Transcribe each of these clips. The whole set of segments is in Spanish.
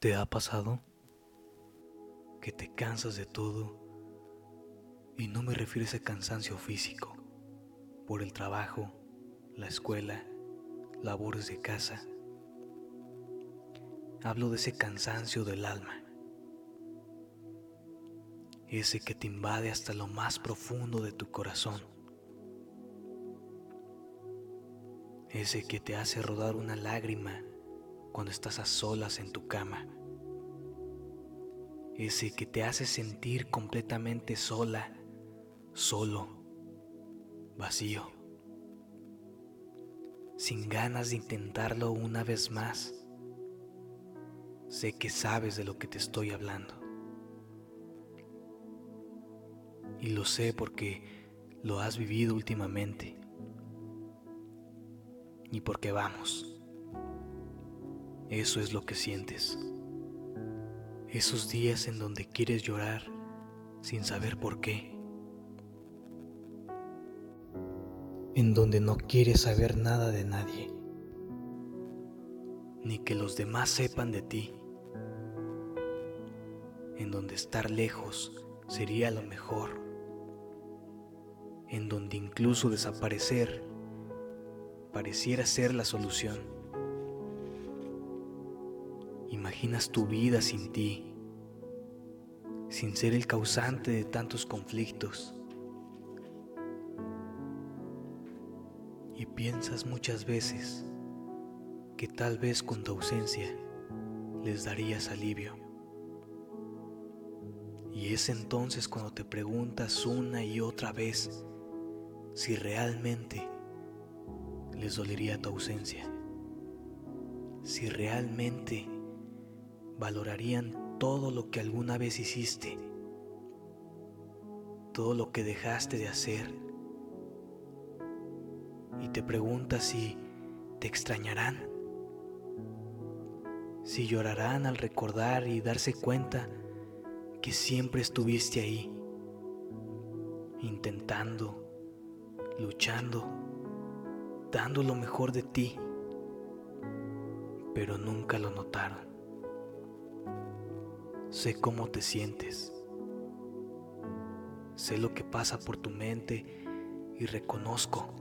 ¿Te ha pasado que te cansas de todo? Y no me refiero a ese cansancio físico, por el trabajo, la escuela, labores de casa. Hablo de ese cansancio del alma, ese que te invade hasta lo más profundo de tu corazón, ese que te hace rodar una lágrima cuando estás a solas en tu cama. Ese que te hace sentir completamente sola, solo, vacío. Sin ganas de intentarlo una vez más. Sé que sabes de lo que te estoy hablando. Y lo sé porque lo has vivido últimamente. Y porque vamos eso es lo que sientes. Esos días en donde quieres llorar sin saber por qué. En donde no quieres saber nada de nadie. Ni que los demás sepan de ti. En donde estar lejos sería lo mejor. En donde incluso desaparecer pareciera ser la solución. Imaginas tu vida sin ti, sin ser el causante de tantos conflictos. Y piensas muchas veces que tal vez con tu ausencia les darías alivio. Y es entonces cuando te preguntas una y otra vez si realmente les dolería tu ausencia. Si realmente valorarían todo lo que alguna vez hiciste, todo lo que dejaste de hacer. Y te preguntas si te extrañarán, si llorarán al recordar y darse cuenta que siempre estuviste ahí, intentando, luchando, dando lo mejor de ti, pero nunca lo notaron. Sé cómo te sientes. Sé lo que pasa por tu mente y reconozco.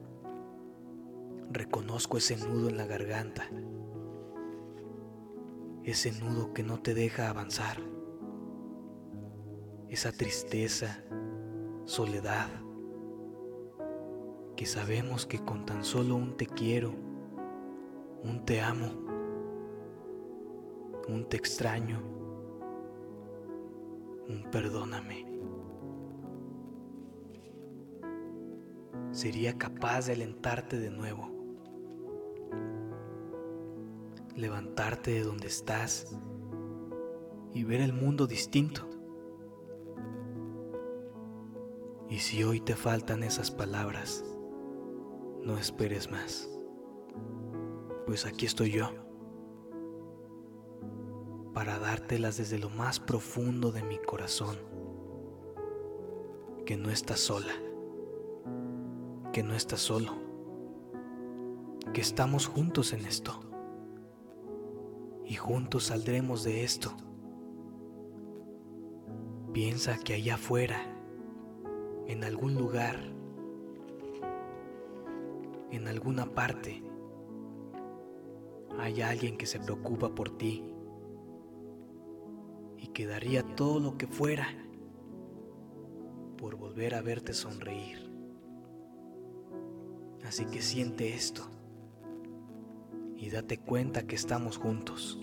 Reconozco ese nudo en la garganta. Ese nudo que no te deja avanzar. Esa tristeza, soledad. Que sabemos que con tan solo un te quiero, un te amo, un te extraño, perdóname. Sería capaz de alentarte de nuevo, levantarte de donde estás y ver el mundo distinto. Y si hoy te faltan esas palabras, no esperes más, pues aquí estoy yo para dártelas desde lo más profundo de mi corazón. Que no estás sola, que no estás solo, que estamos juntos en esto y juntos saldremos de esto. Piensa que allá afuera, en algún lugar, en alguna parte, hay alguien que se preocupa por ti y quedaría todo lo que fuera por volver a verte sonreír. Así que siente esto y date cuenta que estamos juntos,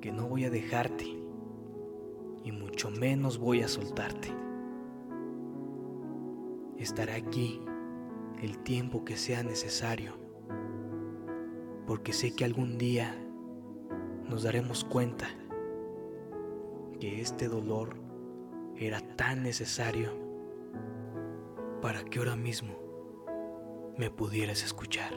que no voy a dejarte y mucho menos voy a soltarte. Estaré aquí el tiempo que sea necesario, porque sé que algún día nos daremos cuenta que este dolor era tan necesario para que ahora mismo me pudieras escuchar.